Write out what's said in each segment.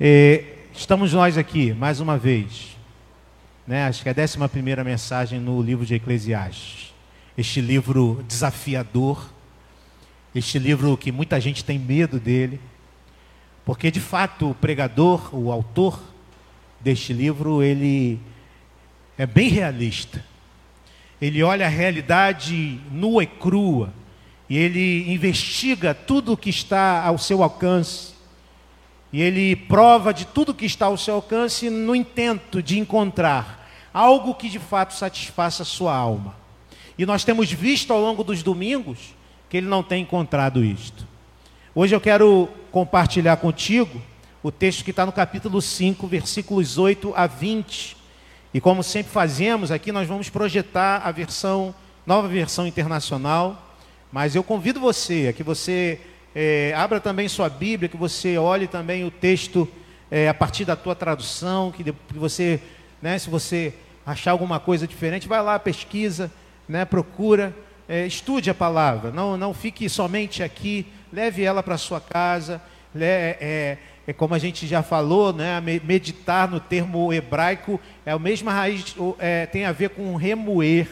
E estamos nós aqui, mais uma vez. Né? Acho que é a décima primeira mensagem no livro de Eclesiastes. Este livro desafiador, este livro que muita gente tem medo dele, porque de fato o pregador, o autor deste livro, ele é bem realista. Ele olha a realidade nua e crua, e ele investiga tudo o que está ao seu alcance e ele prova de tudo que está ao seu alcance no intento de encontrar algo que de fato satisfaça a sua alma. E nós temos visto ao longo dos domingos que ele não tem encontrado isto. Hoje eu quero compartilhar contigo o texto que está no capítulo 5, versículos 8 a 20. E como sempre fazemos aqui, nós vamos projetar a versão, nova versão internacional. Mas eu convido você a que você é, abra também sua Bíblia, que você olhe também o texto é, a partir da tua tradução, que, você, né, se você achar alguma coisa diferente, vai lá, pesquisa, né, procura, é, estude a palavra, não, não fique somente aqui, leve ela para sua casa, é, é, como a gente já falou, né, meditar no termo hebraico é a mesma raiz, é, tem a ver com remoer,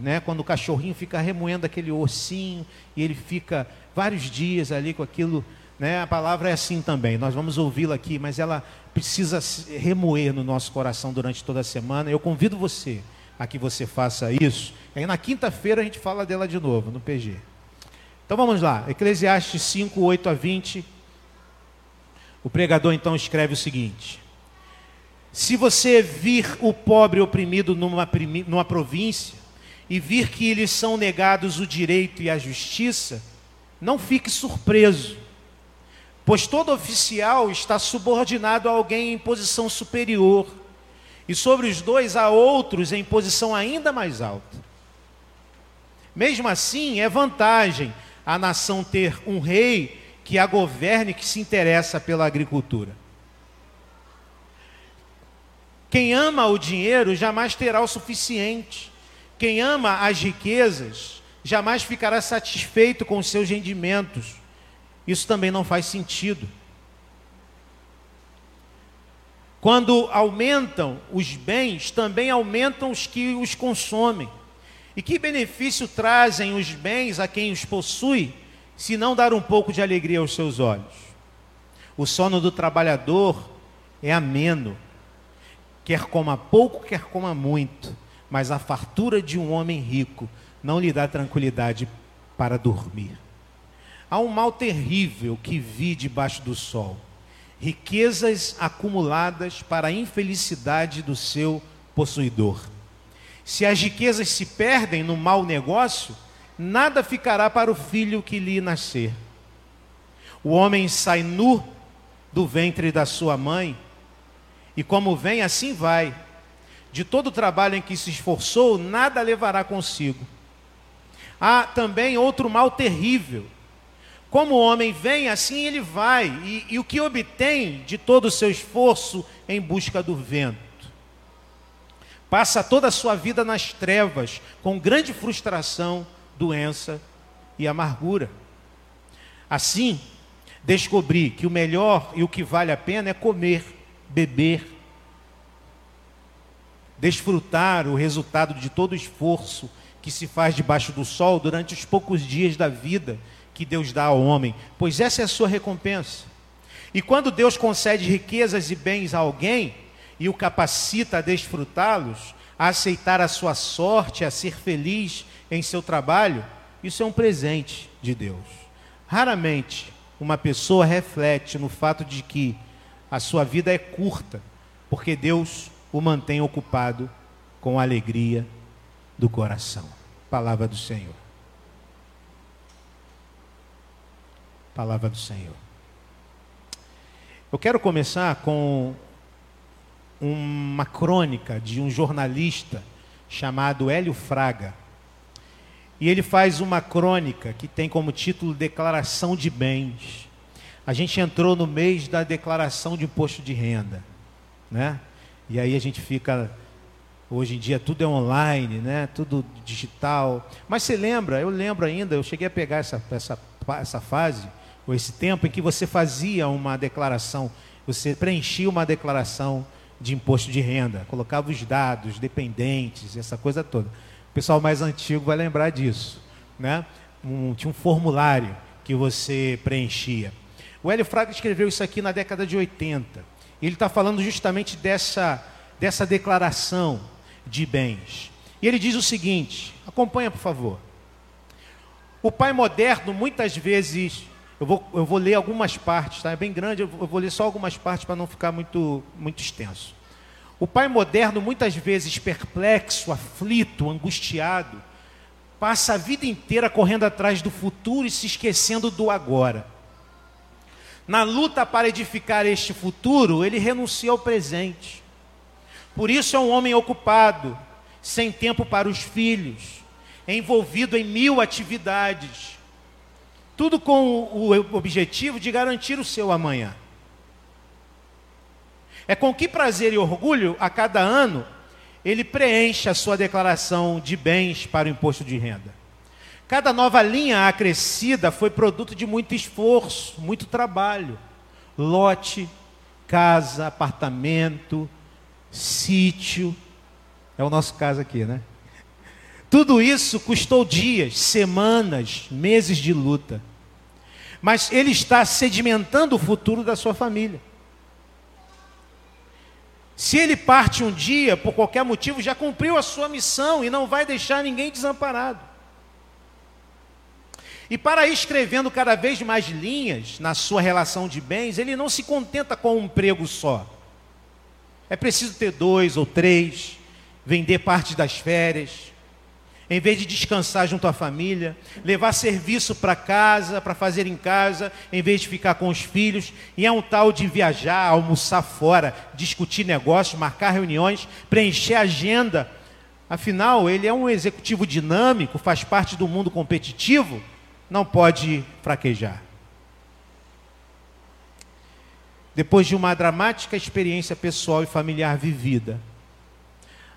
né, quando o cachorrinho fica remoendo aquele ossinho e ele fica vários dias ali com aquilo. Né? A palavra é assim também, nós vamos ouvi-la aqui, mas ela precisa remoer no nosso coração durante toda a semana. Eu convido você a que você faça isso. Aí na quinta-feira a gente fala dela de novo, no PG. Então vamos lá, Eclesiastes 5, 8 a 20. O pregador então escreve o seguinte: Se você vir o pobre oprimido numa, numa província, e vir que lhes são negados o direito e a justiça, não fique surpreso, pois todo oficial está subordinado a alguém em posição superior, e sobre os dois há outros em posição ainda mais alta. Mesmo assim, é vantagem a nação ter um rei que a governe, que se interessa pela agricultura. Quem ama o dinheiro jamais terá o suficiente. Quem ama as riquezas jamais ficará satisfeito com os seus rendimentos. Isso também não faz sentido. Quando aumentam os bens, também aumentam os que os consomem. E que benefício trazem os bens a quem os possui, se não dar um pouco de alegria aos seus olhos? O sono do trabalhador é ameno, quer coma pouco, quer coma muito, mas a fartura de um homem rico não lhe dá tranquilidade para dormir. Há um mal terrível que vi debaixo do sol: riquezas acumuladas para a infelicidade do seu possuidor. Se as riquezas se perdem no mau negócio, nada ficará para o filho que lhe nascer. O homem sai nu do ventre da sua mãe, e como vem, assim vai. De todo o trabalho em que se esforçou, nada levará consigo há também outro mal terrível. Como o homem vem, assim ele vai, e, e o que obtém de todo o seu esforço em busca do vento. Passa toda a sua vida nas trevas, com grande frustração, doença e amargura. Assim, descobri que o melhor e o que vale a pena é comer, beber, desfrutar o resultado de todo o esforço que se faz debaixo do sol durante os poucos dias da vida que Deus dá ao homem, pois essa é a sua recompensa. E quando Deus concede riquezas e bens a alguém e o capacita a desfrutá-los, a aceitar a sua sorte, a ser feliz em seu trabalho, isso é um presente de Deus. Raramente uma pessoa reflete no fato de que a sua vida é curta, porque Deus o mantém ocupado com alegria do coração. Palavra do Senhor. Palavra do Senhor. Eu quero começar com uma crônica de um jornalista chamado Hélio Fraga. E ele faz uma crônica que tem como título Declaração de Bens. A gente entrou no mês da declaração de imposto de renda, né? E aí a gente fica Hoje em dia tudo é online, né? tudo digital. Mas você lembra, eu lembro ainda, eu cheguei a pegar essa, essa, essa fase, ou esse tempo em que você fazia uma declaração, você preenchia uma declaração de imposto de renda, colocava os dados, dependentes, essa coisa toda. O pessoal mais antigo vai lembrar disso, né? Um, tinha um formulário que você preenchia. O Hélio Fraga escreveu isso aqui na década de 80. Ele está falando justamente dessa, dessa declaração de bens. E ele diz o seguinte: acompanha, por favor. O pai moderno, muitas vezes, eu vou, eu vou ler algumas partes, tá? é bem grande, eu vou ler só algumas partes para não ficar muito, muito extenso. O pai moderno, muitas vezes perplexo, aflito, angustiado, passa a vida inteira correndo atrás do futuro e se esquecendo do agora. Na luta para edificar este futuro, ele renuncia ao presente. Por isso é um homem ocupado, sem tempo para os filhos, envolvido em mil atividades, tudo com o objetivo de garantir o seu amanhã. É com que prazer e orgulho, a cada ano, ele preenche a sua declaração de bens para o imposto de renda. Cada nova linha acrescida foi produto de muito esforço, muito trabalho. Lote, casa, apartamento, sítio. É o nosso caso aqui, né? Tudo isso custou dias, semanas, meses de luta. Mas ele está sedimentando o futuro da sua família. Se ele parte um dia, por qualquer motivo, já cumpriu a sua missão e não vai deixar ninguém desamparado. E para ir escrevendo cada vez mais linhas na sua relação de bens, ele não se contenta com um emprego só. É preciso ter dois ou três, vender parte das férias, em vez de descansar junto à família, levar serviço para casa, para fazer em casa, em vez de ficar com os filhos, e é um tal de viajar, almoçar fora, discutir negócios, marcar reuniões, preencher agenda. Afinal, ele é um executivo dinâmico, faz parte do mundo competitivo, não pode fraquejar. Depois de uma dramática experiência pessoal e familiar vivida,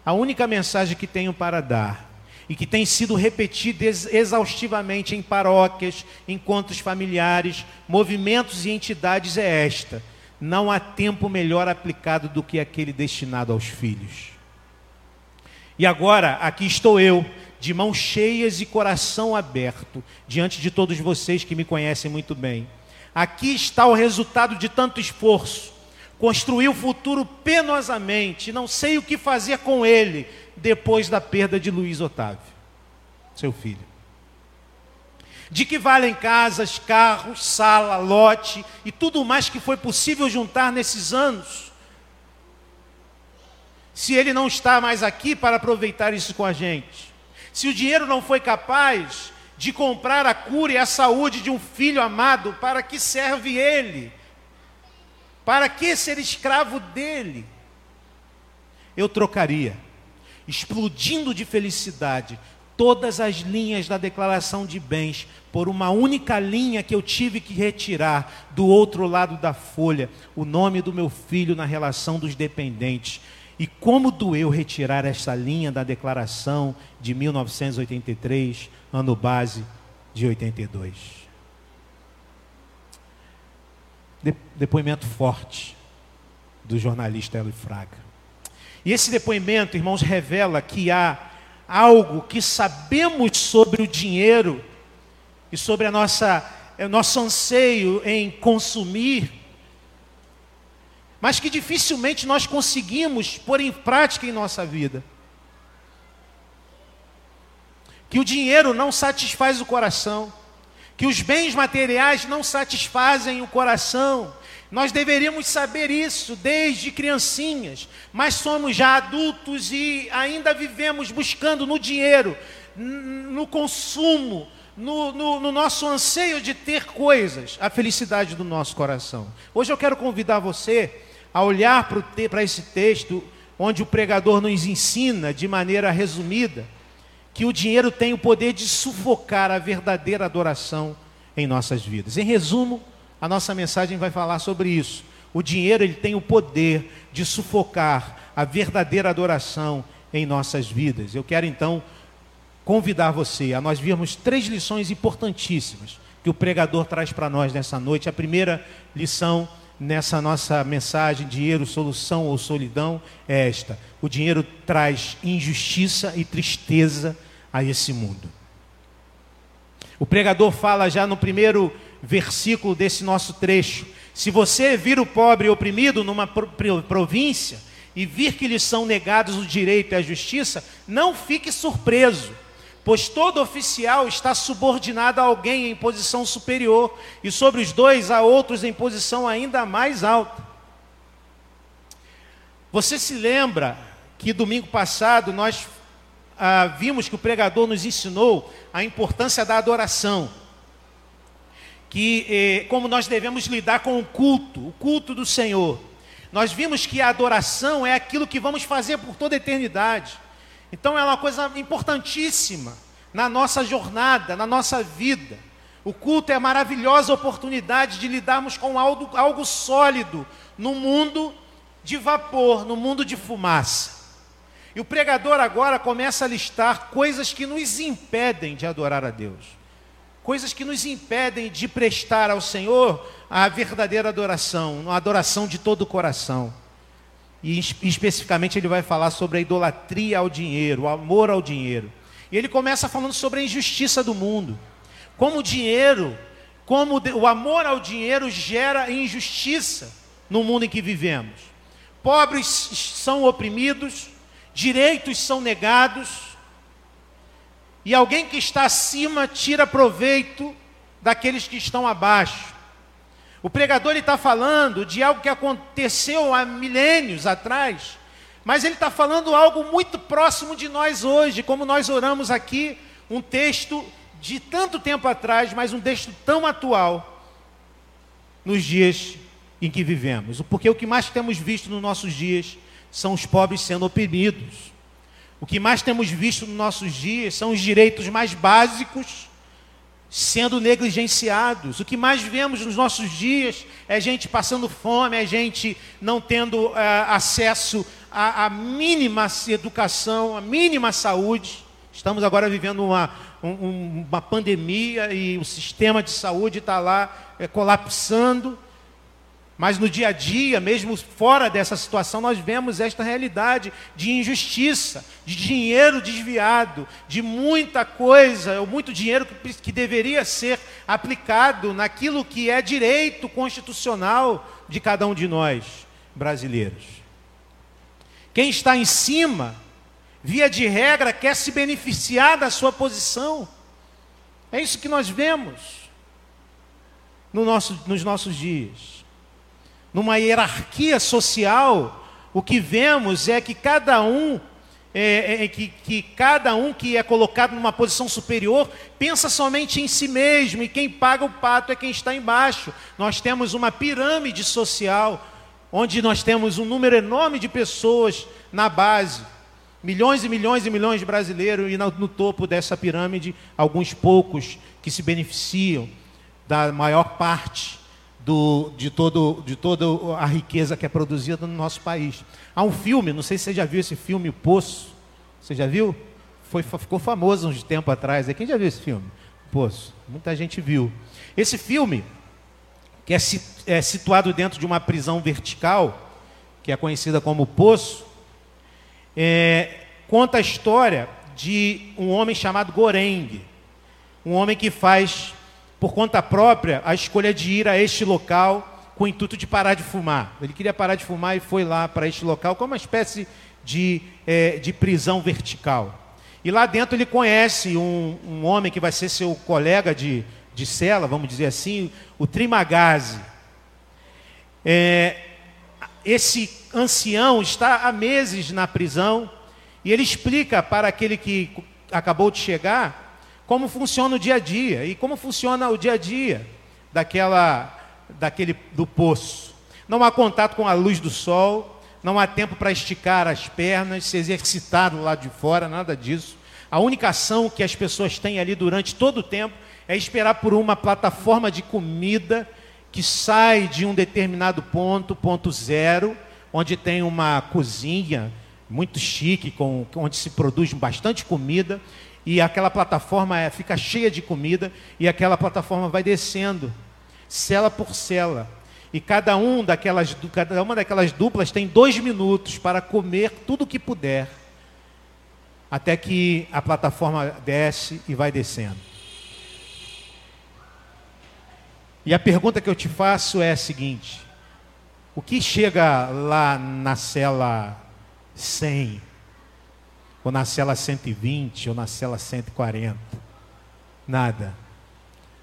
a única mensagem que tenho para dar e que tem sido repetida exaustivamente em paróquias, encontros familiares, movimentos e entidades é esta: não há tempo melhor aplicado do que aquele destinado aos filhos. E agora, aqui estou eu, de mãos cheias e coração aberto, diante de todos vocês que me conhecem muito bem. Aqui está o resultado de tanto esforço. Construí o futuro penosamente, não sei o que fazer com ele depois da perda de Luiz Otávio, seu filho. De que valem casas, carros, sala, lote e tudo mais que foi possível juntar nesses anos? Se ele não está mais aqui para aproveitar isso com a gente. Se o dinheiro não foi capaz de comprar a cura e a saúde de um filho amado, para que serve ele? Para que ser escravo dele? Eu trocaria, explodindo de felicidade, todas as linhas da declaração de bens por uma única linha que eu tive que retirar do outro lado da folha, o nome do meu filho na relação dos dependentes. E como doeu retirar essa linha da declaração de 1983, ano base de 82. De depoimento forte do jornalista Hélio Fraga. E esse depoimento, irmãos, revela que há algo que sabemos sobre o dinheiro e sobre a nossa, o nosso anseio em consumir mas que dificilmente nós conseguimos pôr em prática em nossa vida. Que o dinheiro não satisfaz o coração, que os bens materiais não satisfazem o coração. Nós deveríamos saber isso desde criancinhas, mas somos já adultos e ainda vivemos buscando no dinheiro, no consumo, no, no, no, nosso anseio de ter coisas, a felicidade do nosso coração. Hoje eu quero convidar você a olhar para esse texto, onde o pregador nos ensina de maneira resumida que o dinheiro tem o poder de sufocar a verdadeira adoração em nossas vidas. Em resumo, a nossa mensagem vai falar sobre isso. O dinheiro ele tem o poder de sufocar a verdadeira adoração em nossas vidas. Eu quero então convidar você a nós virmos três lições importantíssimas que o pregador traz para nós nessa noite. A primeira lição nessa nossa mensagem, dinheiro, solução ou solidão, é esta: o dinheiro traz injustiça e tristeza a esse mundo. O pregador fala já no primeiro versículo desse nosso trecho: se você vir o pobre oprimido numa província e vir que lhe são negados o direito e a justiça, não fique surpreso pois todo oficial está subordinado a alguém em posição superior, e sobre os dois há outros em posição ainda mais alta. Você se lembra que domingo passado nós ah, vimos que o pregador nos ensinou a importância da adoração, que eh, como nós devemos lidar com o culto, o culto do Senhor. Nós vimos que a adoração é aquilo que vamos fazer por toda a eternidade. Então é uma coisa importantíssima na nossa jornada, na nossa vida. O culto é a maravilhosa oportunidade de lidarmos com algo, algo sólido no mundo de vapor, no mundo de fumaça. E o pregador agora começa a listar coisas que nos impedem de adorar a Deus, coisas que nos impedem de prestar ao Senhor a verdadeira adoração, a adoração de todo o coração. E especificamente ele vai falar sobre a idolatria ao dinheiro, o amor ao dinheiro. E ele começa falando sobre a injustiça do mundo. Como o dinheiro, como o amor ao dinheiro gera injustiça no mundo em que vivemos. Pobres são oprimidos, direitos são negados, e alguém que está acima tira proveito daqueles que estão abaixo. O pregador está falando de algo que aconteceu há milênios atrás, mas ele está falando algo muito próximo de nós hoje, como nós oramos aqui, um texto de tanto tempo atrás, mas um texto tão atual nos dias em que vivemos. Porque o que mais temos visto nos nossos dias são os pobres sendo oprimidos. O que mais temos visto nos nossos dias são os direitos mais básicos sendo negligenciados. O que mais vemos nos nossos dias é gente passando fome, é gente não tendo uh, acesso à, à, mínima educação, à mínima saúde. Estamos agora vivendo uma, um, uma pandemia e o sistema de saúde está lá é, colapsando. Mas no dia a dia, mesmo fora dessa situação, nós vemos esta realidade de injustiça, de dinheiro desviado, de muita coisa, ou muito dinheiro que, que deveria ser aplicado naquilo que é direito constitucional de cada um de nós, brasileiros. Quem está em cima, via de regra, quer se beneficiar da sua posição. É isso que nós vemos no nosso, nos nossos dias numa hierarquia social, o que vemos é que cada um é, é, é, que, que cada um que é colocado numa posição superior pensa somente em si mesmo e quem paga o pato é quem está embaixo. Nós temos uma pirâmide social onde nós temos um número enorme de pessoas na base, milhões e milhões e milhões de brasileiros e no, no topo dessa pirâmide alguns poucos que se beneficiam da maior parte do, de, todo, de toda a riqueza que é produzida no nosso país. Há um filme, não sei se você já viu esse filme, O Poço. Você já viu? Foi, ficou famoso uns tempo atrás. Quem já viu esse filme? Poço. Muita gente viu. Esse filme, que é, é situado dentro de uma prisão vertical, que é conhecida como Poço, é, conta a história de um homem chamado Goreng, um homem que faz por conta própria, a escolha de ir a este local com o intuito de parar de fumar. Ele queria parar de fumar e foi lá para este local como uma espécie de, é, de prisão vertical. E lá dentro ele conhece um, um homem que vai ser seu colega de, de cela, vamos dizer assim, o Trimagazi. É, esse ancião está há meses na prisão e ele explica para aquele que acabou de chegar como funciona o dia a dia e como funciona o dia a dia daquela daquele do poço. Não há contato com a luz do sol, não há tempo para esticar as pernas, se exercitar lado de fora, nada disso. A única ação que as pessoas têm ali durante todo o tempo é esperar por uma plataforma de comida que sai de um determinado ponto, ponto zero, onde tem uma cozinha muito chique, com, onde se produz bastante comida, e aquela plataforma é, fica cheia de comida e aquela plataforma vai descendo, cela por cela. E cada, um daquelas, cada uma daquelas duplas tem dois minutos para comer tudo o que puder, até que a plataforma desce e vai descendo. E a pergunta que eu te faço é a seguinte: o que chega lá na cela 100? Ou na cela 120, ou na cela 140? Nada.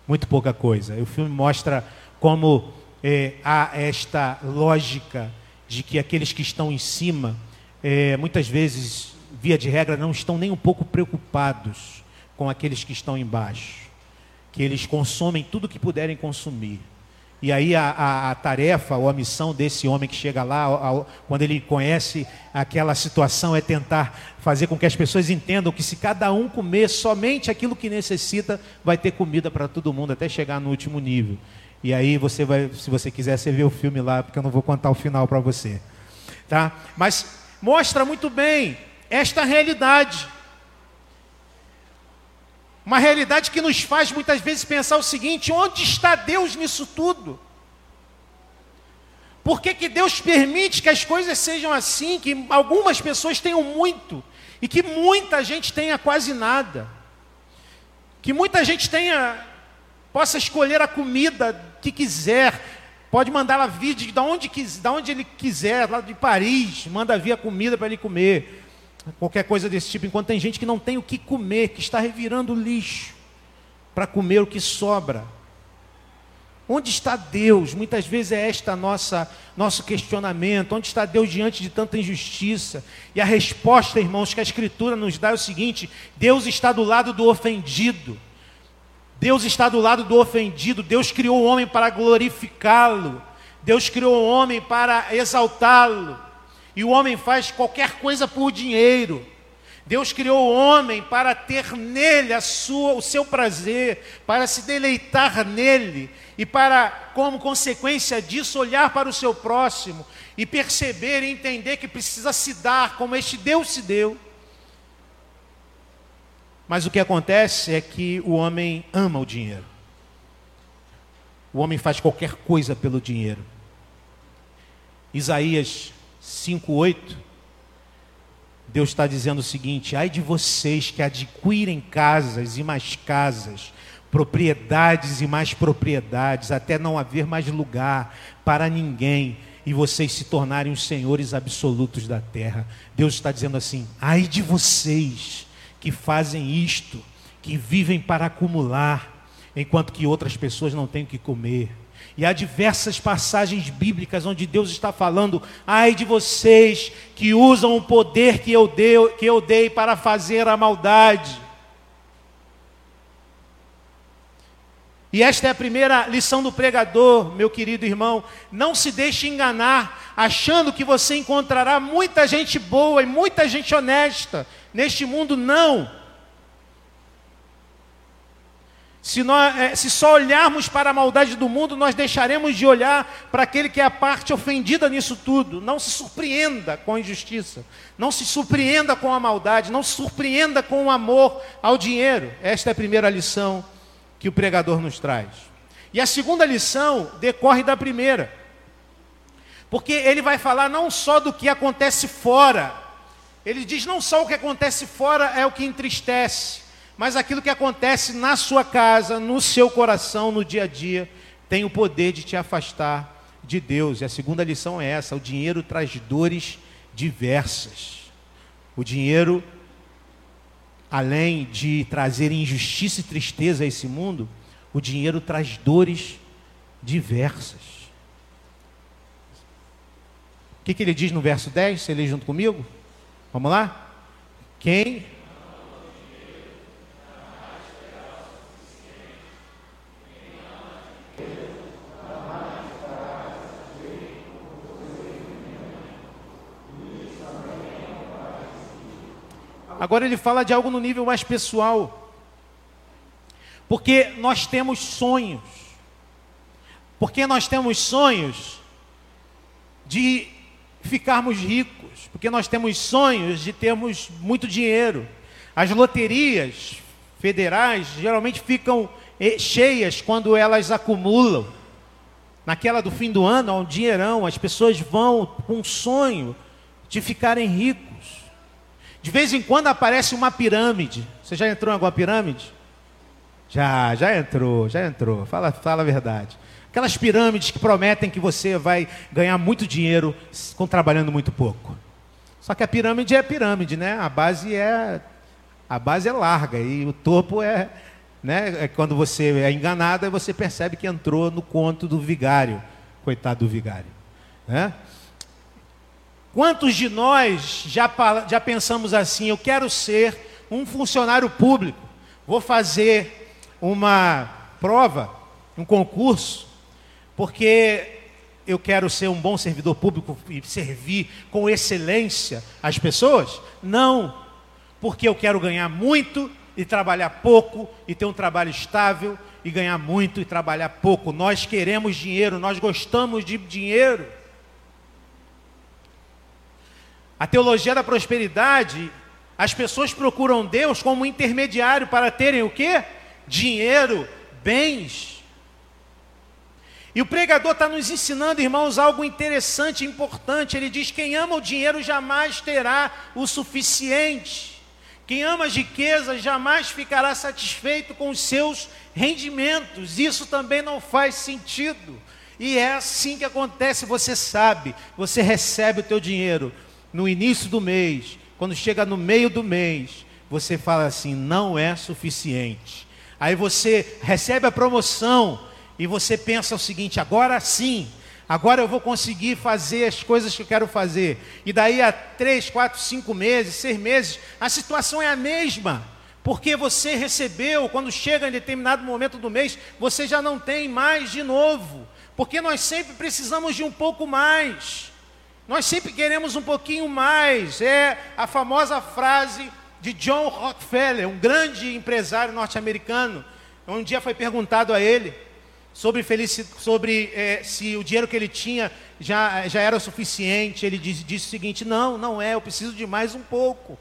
Muito pouca coisa. O filme mostra como é, há esta lógica de que aqueles que estão em cima, é, muitas vezes, via de regra, não estão nem um pouco preocupados com aqueles que estão embaixo. Que eles consomem tudo que puderem consumir. E aí a, a, a, tarefa ou a missão desse homem que chega lá, quando ele conhece aquela situação, é tentar fazer com que as pessoas entendam que se cada um comer somente aquilo que necessita, vai ter comida para todo mundo até chegar no último nível. E aí você vai, se você quiser, você vê o filme lá, porque eu não vou contar o final para você. Tá? Mas mostra muito bem esta realidade. Uma realidade que nos faz muitas vezes pensar o seguinte: onde está Deus nisso tudo? Por que, que Deus permite que as coisas sejam assim, que algumas pessoas tenham muito e que muita gente tenha quase nada? Que muita gente tenha possa escolher a comida que quiser, pode mandar ela vir de, de, onde, de onde ele quiser, lá de Paris, manda vir a comida para ele comer qualquer coisa desse tipo, enquanto tem gente que não tem o que comer, que está revirando lixo para comer o que sobra. Onde está Deus? Muitas vezes é esta nossa nosso questionamento. Onde está Deus diante de tanta injustiça? E a resposta, irmãos, que a escritura nos dá é o seguinte: Deus está do lado do ofendido. Deus está do lado do ofendido. Deus criou o homem para glorificá-lo. Deus criou o homem para exaltá-lo. E o homem faz qualquer coisa por dinheiro. Deus criou o homem para ter nele a sua, o seu prazer, para se deleitar nele e para, como consequência disso, olhar para o seu próximo e perceber e entender que precisa se dar como este Deus se deu. Mas o que acontece é que o homem ama o dinheiro. O homem faz qualquer coisa pelo dinheiro. Isaías 5:8, Deus está dizendo o seguinte: ai de vocês que adquirem casas e mais casas, propriedades e mais propriedades, até não haver mais lugar para ninguém e vocês se tornarem os senhores absolutos da terra. Deus está dizendo assim: ai de vocês que fazem isto, que vivem para acumular, enquanto que outras pessoas não têm o que comer. E há diversas passagens bíblicas onde Deus está falando: ai de vocês que usam o poder que eu dei, que eu dei para fazer a maldade. E esta é a primeira lição do pregador, meu querido irmão. Não se deixe enganar, achando que você encontrará muita gente boa e muita gente honesta. Neste mundo, não. Se, nós, é, se só olharmos para a maldade do mundo, nós deixaremos de olhar para aquele que é a parte ofendida nisso tudo. Não se surpreenda com a injustiça. Não se surpreenda com a maldade. Não se surpreenda com o amor ao dinheiro. Esta é a primeira lição que o pregador nos traz. E a segunda lição decorre da primeira. Porque ele vai falar não só do que acontece fora. Ele diz não só o que acontece fora é o que entristece mas aquilo que acontece na sua casa, no seu coração, no dia a dia, tem o poder de te afastar de Deus. E a segunda lição é essa: o dinheiro traz dores diversas. O dinheiro, além de trazer injustiça e tristeza a esse mundo, o dinheiro traz dores diversas. O que, que ele diz no verso 10? Você lê junto comigo? Vamos lá? Quem Agora ele fala de algo no nível mais pessoal. Porque nós temos sonhos. Porque nós temos sonhos de ficarmos ricos. Porque nós temos sonhos de termos muito dinheiro. As loterias federais geralmente ficam eh, cheias quando elas acumulam. Naquela do fim do ano, há um dinheirão, as pessoas vão com um sonho de ficarem ricos. De vez em quando aparece uma pirâmide. Você já entrou em alguma pirâmide? Já, já entrou, já entrou. Fala, fala a verdade. Aquelas pirâmides que prometem que você vai ganhar muito dinheiro com trabalhando muito pouco. Só que a pirâmide é pirâmide, né? A base é a base é larga e o topo é, né? É quando você é enganado, você percebe que entrou no conto do vigário, coitado do vigário, né? Quantos de nós já, já pensamos assim? Eu quero ser um funcionário público, vou fazer uma prova, um concurso, porque eu quero ser um bom servidor público e servir com excelência as pessoas? Não, porque eu quero ganhar muito e trabalhar pouco e ter um trabalho estável e ganhar muito e trabalhar pouco. Nós queremos dinheiro, nós gostamos de dinheiro. A teologia da prosperidade, as pessoas procuram Deus como intermediário para terem o quê? Dinheiro, bens. E o pregador está nos ensinando, irmãos, algo interessante importante. Ele diz: quem ama o dinheiro jamais terá o suficiente. Quem ama as riquezas jamais ficará satisfeito com os seus rendimentos. Isso também não faz sentido. E é assim que acontece, você sabe, você recebe o teu dinheiro no início do mês, quando chega no meio do mês, você fala assim: não é suficiente. Aí você recebe a promoção, e você pensa o seguinte: agora sim, agora eu vou conseguir fazer as coisas que eu quero fazer. E daí a três, quatro, cinco meses, seis meses, a situação é a mesma. Porque você recebeu, quando chega em determinado momento do mês, você já não tem mais de novo. Porque nós sempre precisamos de um pouco mais. Nós sempre queremos um pouquinho mais. É a famosa frase de John Rockefeller, um grande empresário norte-americano. Um dia foi perguntado a ele sobre, sobre é, se o dinheiro que ele tinha já, já era suficiente. Ele disse, disse o seguinte: não, não é, eu preciso de mais um pouco.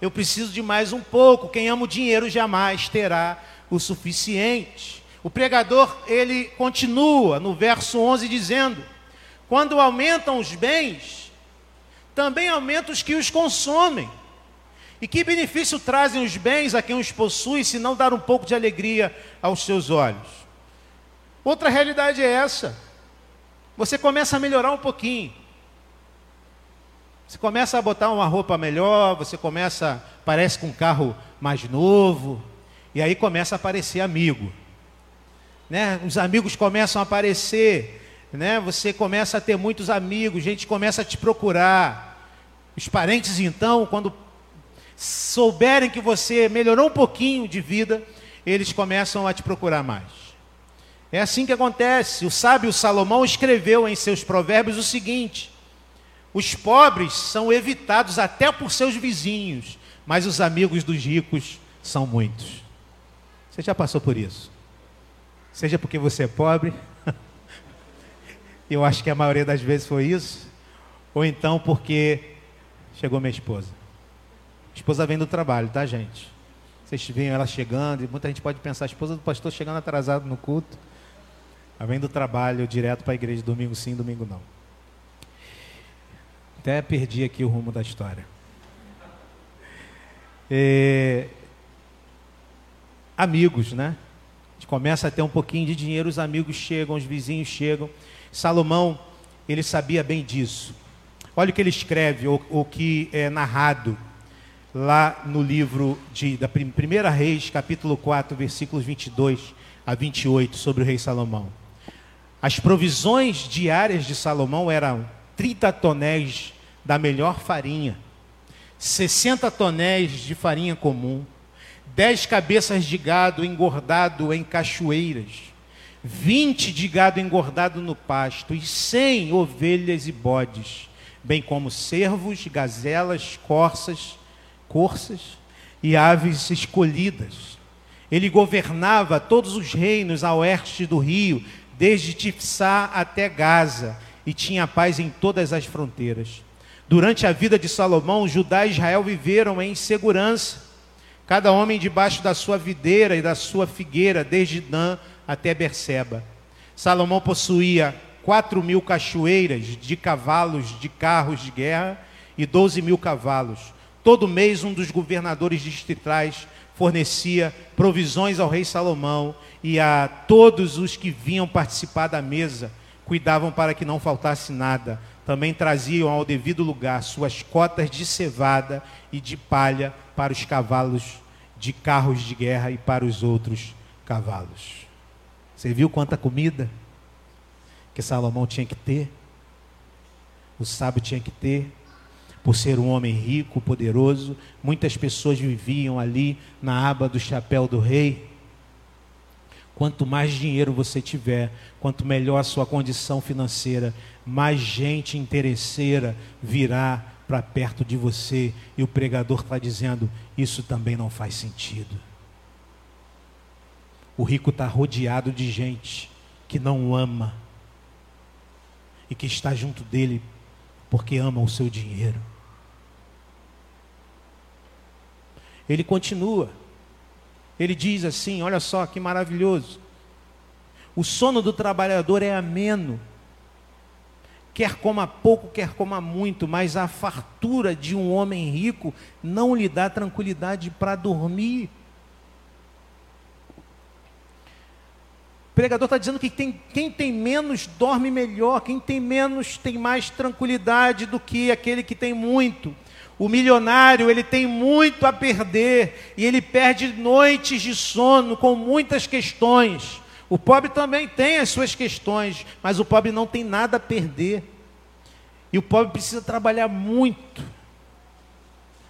Eu preciso de mais um pouco. Quem ama o dinheiro jamais terá o suficiente. O pregador, ele continua no verso 11 dizendo: Quando aumentam os bens, também aumentam os que os consomem. E que benefício trazem os bens a quem os possui, se não dar um pouco de alegria aos seus olhos? Outra realidade é essa. Você começa a melhorar um pouquinho. Você começa a botar uma roupa melhor, você começa, parece com um carro mais novo, e aí começa a aparecer amigo. Né? Os amigos começam a aparecer, né? Você começa a ter muitos amigos, gente começa a te procurar. Os parentes então, quando souberem que você melhorou um pouquinho de vida, eles começam a te procurar mais. É assim que acontece. O sábio Salomão escreveu em seus provérbios o seguinte: os pobres são evitados até por seus vizinhos, mas os amigos dos ricos são muitos. Você já passou por isso? Seja porque você é pobre, eu acho que a maioria das vezes foi isso, ou então porque chegou minha esposa. A esposa vem do trabalho, tá, gente? Vocês veem ela chegando, e muita gente pode pensar, a esposa do pastor chegando atrasado no culto. Ela vem do trabalho direto para a igreja, domingo sim, domingo não. Até perdi aqui o rumo da história. É... Amigos, né? A gente começa a ter um pouquinho de dinheiro, os amigos chegam, os vizinhos chegam. Salomão, ele sabia bem disso. Olha o que ele escreve, o, o que é narrado lá no livro de, da Primeira Reis, capítulo 4, versículos 22 a 28, sobre o rei Salomão. As provisões diárias de Salomão eram 30 tonéis da melhor farinha, 60 tonéis de farinha comum, 10 cabeças de gado engordado em cachoeiras, 20 de gado engordado no pasto e 100 ovelhas e bodes, bem como cervos, gazelas, corças, corças e aves escolhidas. Ele governava todos os reinos a oeste do rio, desde Tifsá até Gaza, e tinha paz em todas as fronteiras. Durante a vida de Salomão, Judá e Israel viveram em segurança. cada homem debaixo da sua videira e da sua figueira, desde Dan até Berseba. Salomão possuía quatro mil cachoeiras de cavalos de carros de guerra e doze mil cavalos. Todo mês, um dos governadores distritais fornecia provisões ao rei Salomão e a todos os que vinham participar da mesa, cuidavam para que não faltasse nada. Também traziam ao devido lugar suas cotas de cevada e de palha para os cavalos de carros de guerra e para os outros cavalos. Você viu quanta comida que Salomão tinha que ter? O sábio tinha que ter por ser um homem rico, poderoso. Muitas pessoas viviam ali na aba do chapéu do rei. Quanto mais dinheiro você tiver, quanto melhor a sua condição financeira, mais gente interesseira virá para perto de você. E o pregador está dizendo: isso também não faz sentido. O rico está rodeado de gente que não o ama e que está junto dele porque ama o seu dinheiro. Ele continua. Ele diz assim: olha só que maravilhoso. O sono do trabalhador é ameno. Quer coma pouco, quer coma muito, mas a fartura de um homem rico não lhe dá tranquilidade para dormir. O pregador está dizendo que tem, quem tem menos dorme melhor, quem tem menos tem mais tranquilidade do que aquele que tem muito. O milionário, ele tem muito a perder e ele perde noites de sono com muitas questões. O pobre também tem as suas questões, mas o pobre não tem nada a perder. E o pobre precisa trabalhar muito.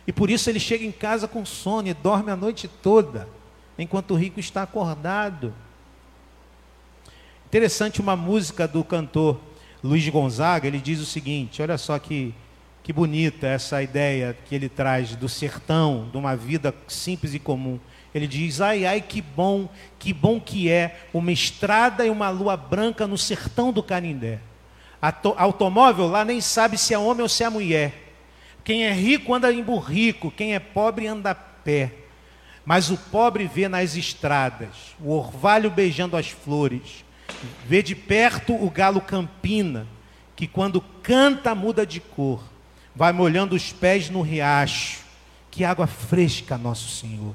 E por isso ele chega em casa com sono e dorme a noite toda, enquanto o rico está acordado. Interessante uma música do cantor Luiz Gonzaga, ele diz o seguinte: olha só que que bonita essa ideia que ele traz do sertão, de uma vida simples e comum. Ele diz: ai, ai, que bom, que bom que é uma estrada e uma lua branca no sertão do Canindé. Automóvel lá nem sabe se é homem ou se é mulher. Quem é rico anda em burrico, quem é pobre anda a pé. Mas o pobre vê nas estradas, o orvalho beijando as flores, vê de perto o galo campina, que quando canta muda de cor vai molhando os pés no riacho. Que água fresca, nosso Senhor.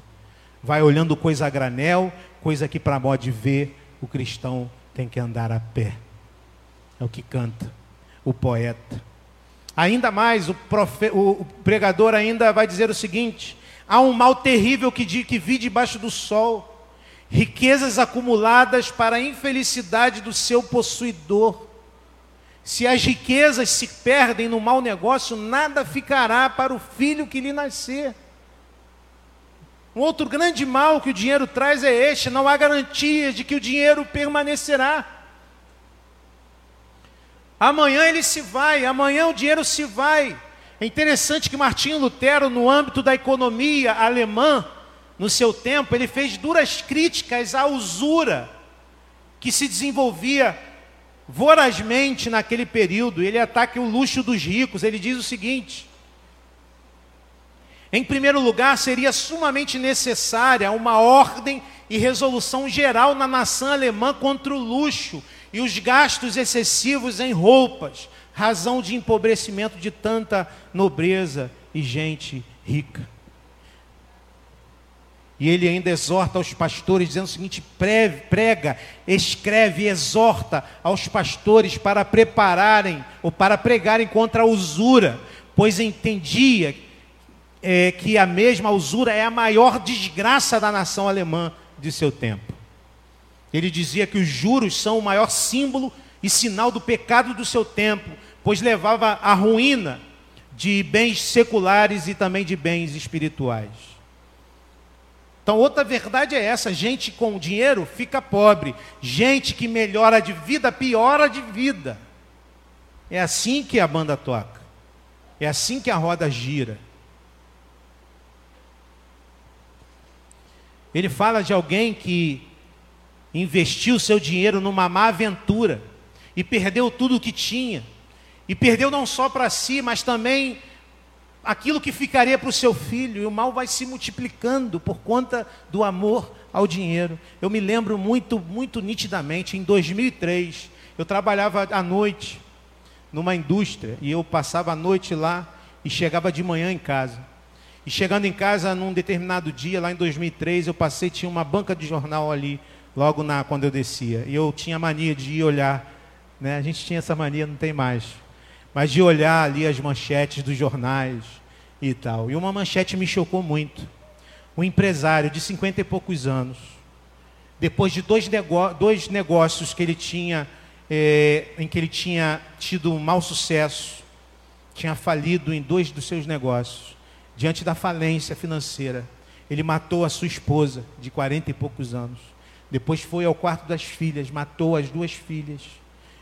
Vai olhando coisa a granel, coisa que para modo de ver, o cristão tem que andar a pé. É o que canta o poeta. Ainda mais, o, profe... o pregador ainda vai dizer o seguinte: há um mal terrível que, que vi debaixo do sol, riquezas acumuladas para a infelicidade do seu possuidor. Se as riquezas se perdem no mau negócio, nada ficará para o filho que lhe nascer. Um outro grande mal que o dinheiro traz é este: não há garantia de que o dinheiro permanecerá. Amanhã ele se vai, amanhã o dinheiro se vai. É interessante que Martinho Lutero, no âmbito da economia alemã, no seu tempo, ele fez duras críticas à usura que se desenvolvia vorazmente naquele período, ele ataca o luxo dos ricos. Ele diz o seguinte: em primeiro lugar, seria sumamente necessária uma ordem e resolução geral na nação alemã contra o luxo e os gastos excessivos em roupas, razão de empobrecimento de tanta nobreza e gente rica. E ele ainda exorta aos pastores, dizendo o seguinte: prega, escreve, exorta aos pastores para prepararem ou para pregarem contra a usura, pois entendia é, que a mesma usura é a maior desgraça da nação alemã de seu tempo. Ele dizia que os juros são o maior símbolo e sinal do pecado do seu tempo, pois levava à ruína de bens seculares e também de bens espirituais. Então, outra verdade é essa: gente com dinheiro fica pobre, gente que melhora de vida piora de vida. É assim que a banda toca, é assim que a roda gira. Ele fala de alguém que investiu seu dinheiro numa má aventura e perdeu tudo o que tinha. E perdeu não só para si, mas também aquilo que ficaria para o seu filho, e o mal vai se multiplicando por conta do amor ao dinheiro. Eu me lembro muito, muito nitidamente, em 2003, eu trabalhava à noite numa indústria e eu passava a noite lá e chegava de manhã em casa. E chegando em casa num determinado dia, lá em 2003, eu passei, tinha uma banca de jornal ali, logo na quando eu descia. E eu tinha mania de ir olhar, né? A gente tinha essa mania, não tem mais. Mas de olhar ali as manchetes dos jornais e tal. E uma manchete me chocou muito. Um empresário de cinquenta e poucos anos, depois de dois, dois negócios que ele tinha, é, em que ele tinha tido um mau sucesso, tinha falido em dois dos seus negócios, diante da falência financeira, ele matou a sua esposa de quarenta e poucos anos. Depois foi ao quarto das filhas, matou as duas filhas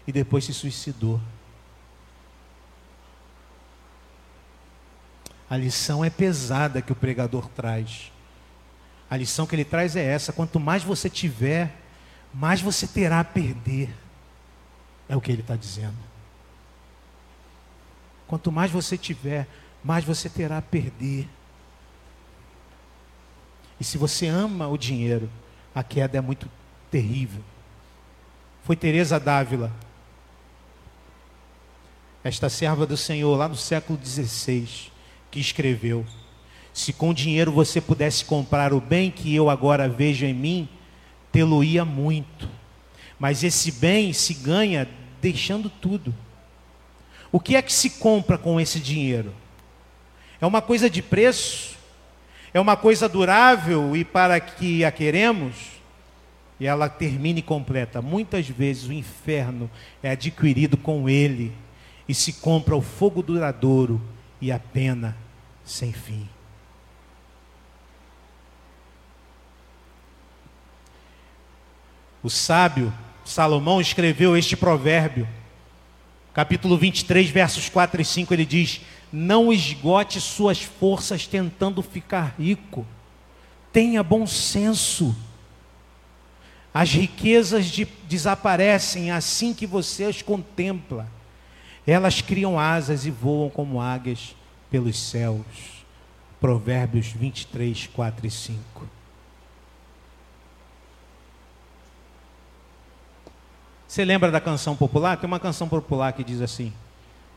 e depois se suicidou. A lição é pesada que o pregador traz. A lição que ele traz é essa: quanto mais você tiver, mais você terá a perder. É o que ele está dizendo. Quanto mais você tiver, mais você terá a perder. E se você ama o dinheiro, a queda é muito terrível. Foi Teresa Dávila, esta serva do Senhor, lá no século XVI, que escreveu: Se com dinheiro você pudesse comprar o bem que eu agora vejo em mim, tê-lo-ia muito. Mas esse bem se ganha deixando tudo. O que é que se compra com esse dinheiro? É uma coisa de preço? É uma coisa durável e para que a queremos? E ela termine completa. Muitas vezes o inferno é adquirido com ele e se compra o fogo duradouro e a pena sem fim. O sábio Salomão escreveu este provérbio, capítulo 23, versos 4 e 5, ele diz: Não esgote suas forças tentando ficar rico, tenha bom senso. As riquezas de, desaparecem assim que você as contempla. Elas criam asas e voam como águias pelos céus. Provérbios 23, 4 e 5. Você lembra da canção popular? Tem uma canção popular que diz assim: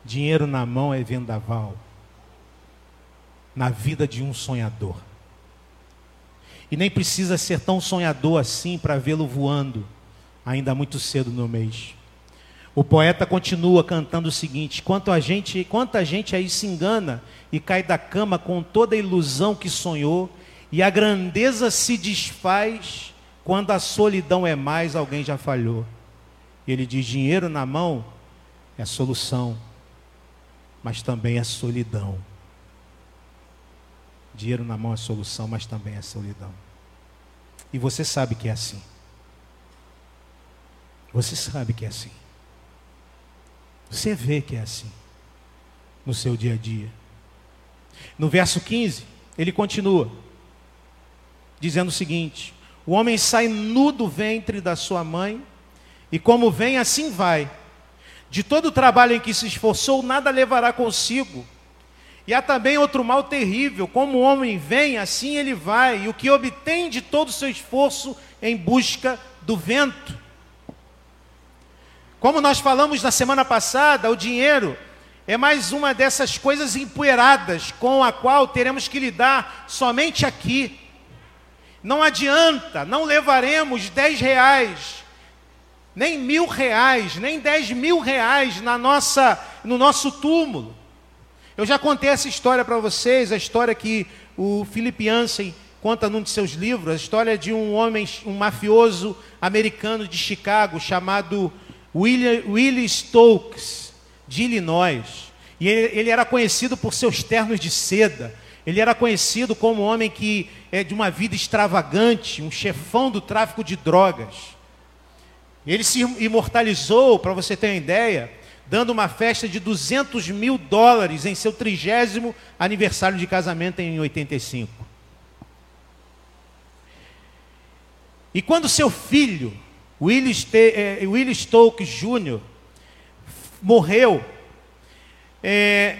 Dinheiro na mão é vendaval na vida de um sonhador. E nem precisa ser tão sonhador assim para vê-lo voando, ainda muito cedo no mês. O poeta continua cantando o seguinte: quanto a gente, quanta gente aí se engana e cai da cama com toda a ilusão que sonhou, e a grandeza se desfaz quando a solidão é mais, alguém já falhou. Ele diz: dinheiro na mão é solução, mas também é solidão. Dinheiro na mão é solução, mas também é solidão. E você sabe que é assim. Você sabe que é assim. Você vê que é assim no seu dia a dia. No verso 15, ele continua dizendo o seguinte: O homem sai nu do ventre da sua mãe, e como vem, assim vai. De todo o trabalho em que se esforçou, nada levará consigo. E há também outro mal terrível: como o homem vem, assim ele vai, e o que obtém de todo o seu esforço em busca do vento. Como nós falamos na semana passada, o dinheiro é mais uma dessas coisas empoeiradas com a qual teremos que lidar somente aqui. Não adianta, não levaremos dez reais, nem mil reais, nem dez mil reais na nossa, no nosso túmulo. Eu já contei essa história para vocês, a história que o Philip Yancey conta num de seus livros, a história de um homem, um mafioso americano de Chicago chamado Willie Stokes, de Illinois. E ele, ele, era conhecido por seus ternos de seda. Ele era conhecido como um homem que é de uma vida extravagante, um chefão do tráfico de drogas. Ele se imortalizou, para você ter uma ideia, dando uma festa de 200 mil dólares em seu trigésimo aniversário de casamento em 85. E quando seu filho, Willie, é, Willie Stokes Jr. morreu. É,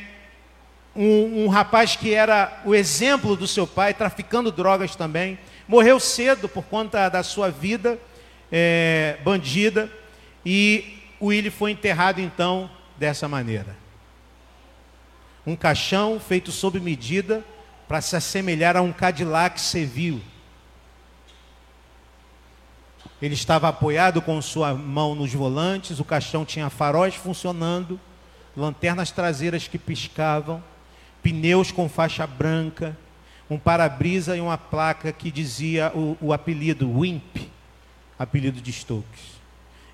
um, um rapaz que era o exemplo do seu pai, traficando drogas também. Morreu cedo por conta da sua vida é, bandida. E o Willie foi enterrado então dessa maneira. Um caixão feito sob medida para se assemelhar a um Cadillac Seville. Ele estava apoiado com sua mão nos volantes, o caixão tinha faróis funcionando, lanternas traseiras que piscavam, pneus com faixa branca, um para-brisa e uma placa que dizia o, o apelido Wimp, apelido de Stokes.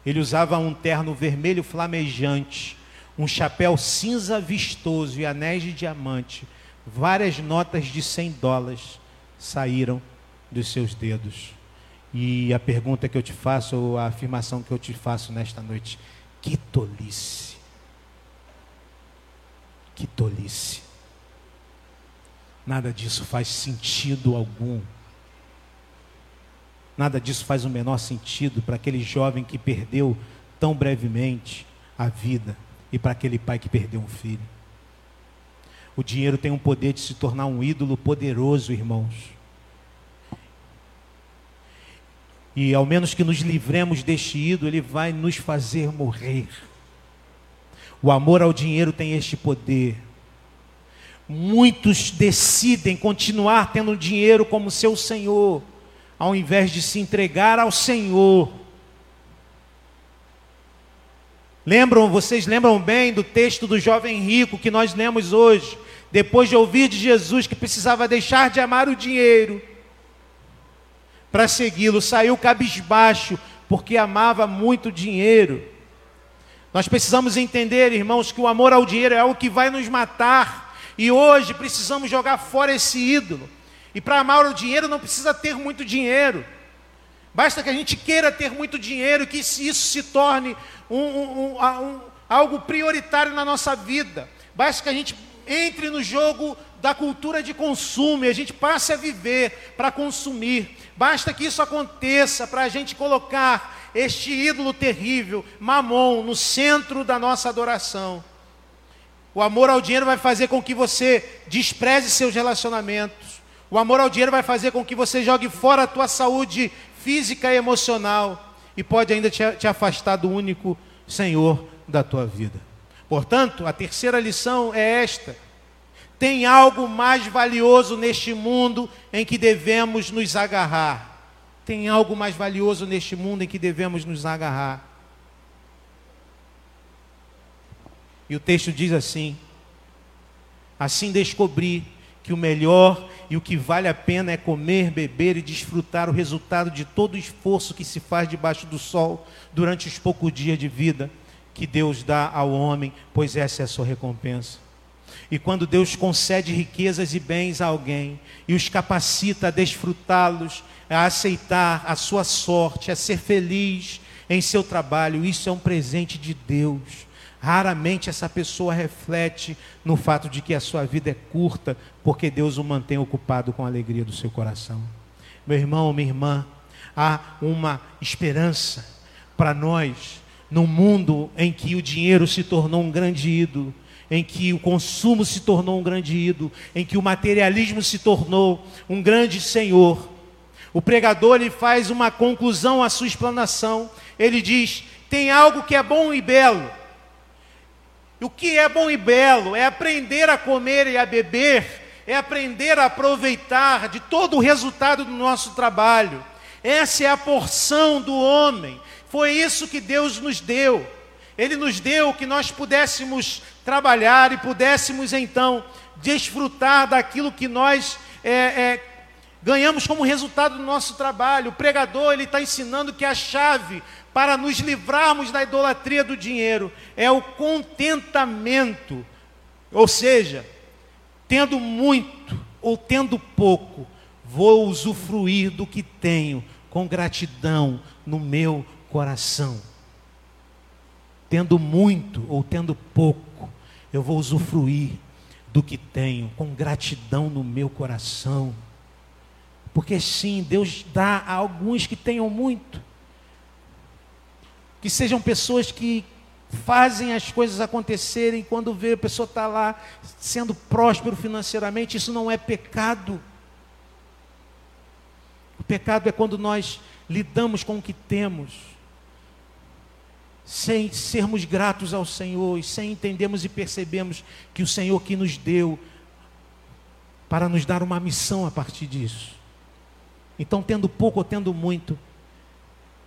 Ele usava um terno vermelho flamejante, um chapéu cinza vistoso e anéis de diamante. Várias notas de 100 dólares saíram dos seus dedos. E a pergunta que eu te faço, ou a afirmação que eu te faço nesta noite: que tolice! Que tolice! Nada disso faz sentido algum. Nada disso faz o menor sentido para aquele jovem que perdeu tão brevemente a vida e para aquele pai que perdeu um filho. O dinheiro tem um poder de se tornar um ídolo poderoso, irmãos. E ao menos que nos livremos deste ídolo, ele vai nos fazer morrer. O amor ao dinheiro tem este poder. Muitos decidem continuar tendo dinheiro como seu senhor, ao invés de se entregar ao Senhor. Lembram, vocês lembram bem do texto do jovem rico que nós lemos hoje, depois de ouvir de Jesus que precisava deixar de amar o dinheiro para segui-lo, saiu cabisbaixo, porque amava muito dinheiro. Nós precisamos entender, irmãos, que o amor ao dinheiro é algo que vai nos matar, e hoje precisamos jogar fora esse ídolo. E para amar o dinheiro não precisa ter muito dinheiro. Basta que a gente queira ter muito dinheiro que isso se torne um, um, um, algo prioritário na nossa vida. Basta que a gente entre no jogo da cultura de consumo e a gente passe a viver para consumir. Basta que isso aconteça para a gente colocar este ídolo terrível, mamon, no centro da nossa adoração. O amor ao dinheiro vai fazer com que você despreze seus relacionamentos. O amor ao dinheiro vai fazer com que você jogue fora a tua saúde física e emocional e pode ainda te, te afastar do único Senhor da tua vida. Portanto, a terceira lição é esta: tem algo mais valioso neste mundo em que devemos nos agarrar. Tem algo mais valioso neste mundo em que devemos nos agarrar. E o texto diz assim: Assim descobri que o melhor e o que vale a pena é comer, beber e desfrutar o resultado de todo o esforço que se faz debaixo do sol durante os poucos dias de vida que Deus dá ao homem, pois essa é a sua recompensa. E quando Deus concede riquezas e bens a alguém e os capacita a desfrutá-los, a aceitar a sua sorte, a ser feliz em seu trabalho, isso é um presente de Deus. Raramente essa pessoa reflete no fato de que a sua vida é curta, porque Deus o mantém ocupado com a alegria do seu coração. Meu irmão, minha irmã, há uma esperança para nós no mundo em que o dinheiro se tornou um grande ídolo em que o consumo se tornou um grande ídolo, em que o materialismo se tornou um grande senhor. O pregador ele faz uma conclusão à sua explanação. Ele diz: tem algo que é bom e belo. O que é bom e belo é aprender a comer e a beber, é aprender a aproveitar de todo o resultado do nosso trabalho. Essa é a porção do homem. Foi isso que Deus nos deu. Ele nos deu que nós pudéssemos trabalhar e pudéssemos então desfrutar daquilo que nós é, é, ganhamos como resultado do nosso trabalho. O pregador ele está ensinando que a chave para nos livrarmos da idolatria do dinheiro é o contentamento, ou seja, tendo muito ou tendo pouco, vou usufruir do que tenho com gratidão no meu coração tendo muito ou tendo pouco, eu vou usufruir do que tenho, com gratidão no meu coração. Porque sim, Deus dá a alguns que tenham muito. Que sejam pessoas que fazem as coisas acontecerem quando vê a pessoa está lá sendo próspero financeiramente. Isso não é pecado. O pecado é quando nós lidamos com o que temos, sem sermos gratos ao Senhor, sem entendermos e percebemos que o Senhor que nos deu para nos dar uma missão a partir disso. Então, tendo pouco ou tendo muito,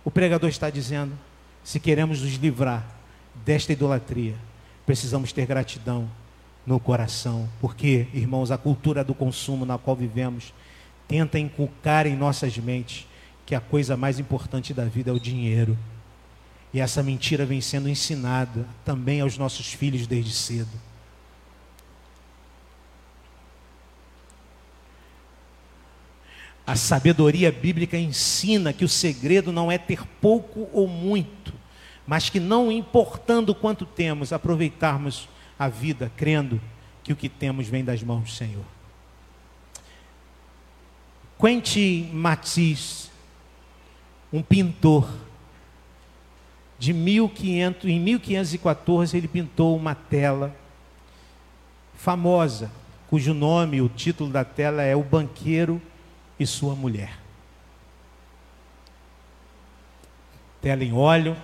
o pregador está dizendo: se queremos nos livrar desta idolatria, precisamos ter gratidão no coração, porque, irmãos, a cultura do consumo na qual vivemos tenta inculcar em nossas mentes que a coisa mais importante da vida é o dinheiro. E essa mentira vem sendo ensinada também aos nossos filhos desde cedo. A sabedoria bíblica ensina que o segredo não é ter pouco ou muito, mas que não importando quanto temos, aproveitarmos a vida crendo que o que temos vem das mãos do Senhor. Quentin Matisse, um pintor, de 1500, em 1514 ele pintou uma tela famosa, cujo nome, o título da tela é O Banqueiro e sua mulher. Tela em óleo,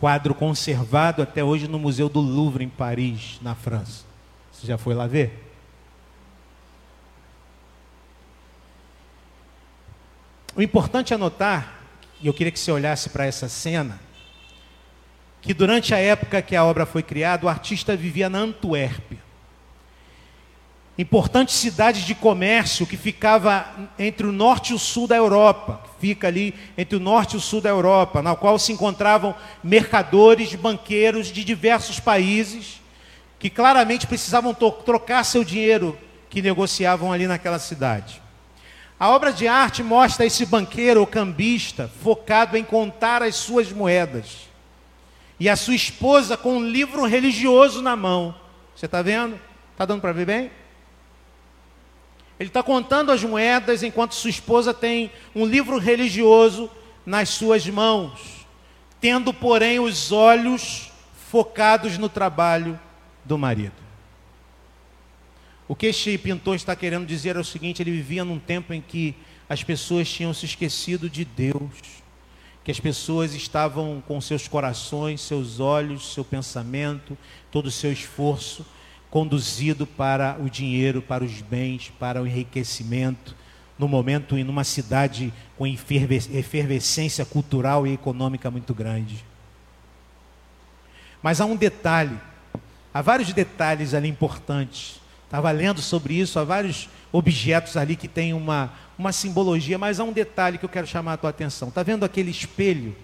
quadro conservado até hoje no Museu do Louvre, em Paris, na França. Você já foi lá ver? O importante é notar, e eu queria que você olhasse para essa cena, que durante a época que a obra foi criada, o artista vivia na Antuérpia importante cidade de comércio que ficava entre o norte e o sul da Europa, fica ali entre o norte e o sul da Europa, na qual se encontravam mercadores, banqueiros de diversos países, que claramente precisavam trocar seu dinheiro que negociavam ali naquela cidade. A obra de arte mostra esse banqueiro ou cambista focado em contar as suas moedas. E a sua esposa com um livro religioso na mão. Você está vendo? Está dando para ver bem? Ele está contando as moedas enquanto sua esposa tem um livro religioso nas suas mãos, tendo, porém, os olhos focados no trabalho do marido. O que este pintor está querendo dizer é o seguinte: ele vivia num tempo em que as pessoas tinham se esquecido de Deus, que as pessoas estavam com seus corações, seus olhos, seu pensamento, todo o seu esforço conduzido para o dinheiro, para os bens, para o enriquecimento, no momento em uma cidade com efervescência cultural e econômica muito grande. Mas há um detalhe, há vários detalhes ali importantes. Estava lendo sobre isso, há vários objetos ali que têm uma, uma simbologia, mas há um detalhe que eu quero chamar a tua atenção. Está vendo aquele espelho?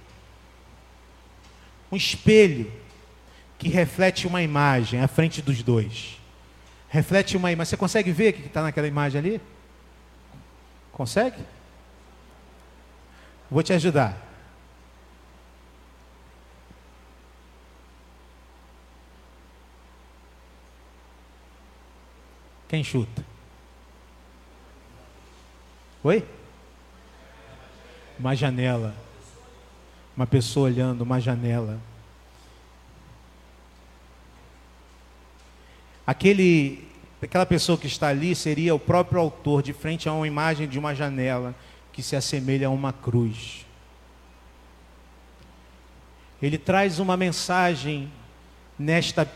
Um espelho que reflete uma imagem à frente dos dois. Reflete uma imagem. Você consegue ver o que está naquela imagem ali? Consegue? Vou te ajudar. Quem chuta? Oi? Uma janela. Uma pessoa olhando uma janela. Aquele, aquela pessoa que está ali seria o próprio autor, de frente a uma imagem de uma janela que se assemelha a uma cruz. Ele traz uma mensagem nesta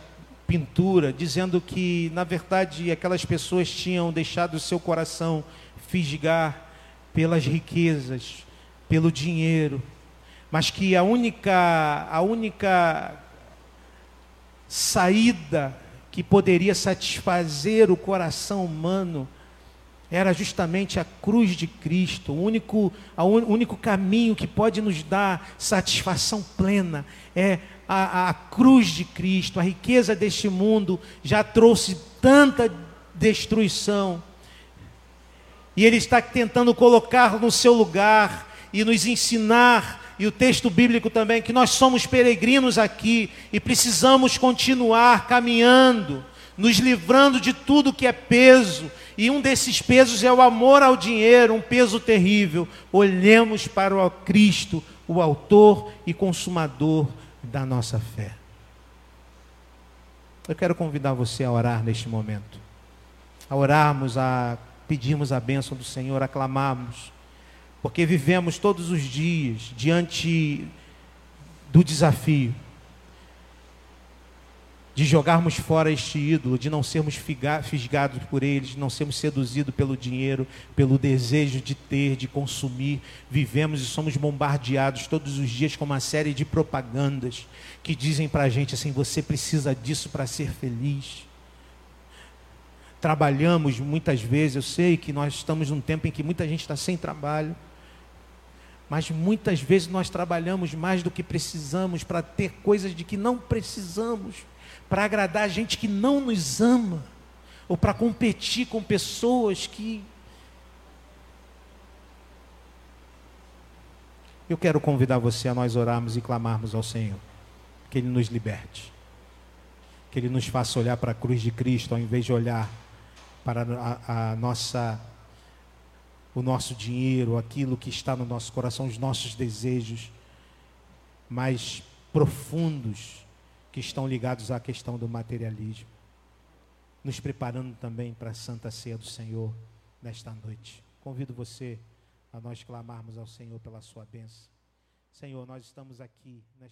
pintura, dizendo que, na verdade, aquelas pessoas tinham deixado seu coração fisgar pelas riquezas, pelo dinheiro, mas que a única, a única saída que poderia satisfazer o coração humano era justamente a cruz de Cristo, o único, o único caminho que pode nos dar satisfação plena é a, a cruz de Cristo. A riqueza deste mundo já trouxe tanta destruição, e Ele está tentando colocar no seu lugar e nos ensinar e o texto bíblico também, que nós somos peregrinos aqui e precisamos continuar caminhando, nos livrando de tudo que é peso, e um desses pesos é o amor ao dinheiro, um peso terrível. Olhemos para o Cristo, o autor e consumador da nossa fé. Eu quero convidar você a orar neste momento. A orarmos, a pedirmos a bênção do Senhor, a clamarmos. Porque vivemos todos os dias diante do desafio de jogarmos fora este ídolo, de não sermos fisgados por eles, de não sermos seduzidos pelo dinheiro, pelo desejo de ter, de consumir. Vivemos e somos bombardeados todos os dias com uma série de propagandas que dizem para a gente assim: você precisa disso para ser feliz. Trabalhamos muitas vezes, eu sei que nós estamos num tempo em que muita gente está sem trabalho. Mas muitas vezes nós trabalhamos mais do que precisamos para ter coisas de que não precisamos para agradar gente que não nos ama, ou para competir com pessoas que. Eu quero convidar você a nós orarmos e clamarmos ao Senhor, que Ele nos liberte, que Ele nos faça olhar para a cruz de Cristo, ao invés de olhar para a, a nossa, o nosso dinheiro, aquilo que está no nosso coração, os nossos desejos mais profundos que estão ligados à questão do materialismo. Nos preparando também para a Santa Ceia do Senhor nesta noite. Convido você a nós clamarmos ao Senhor pela sua bênção. Senhor, nós estamos aqui nesta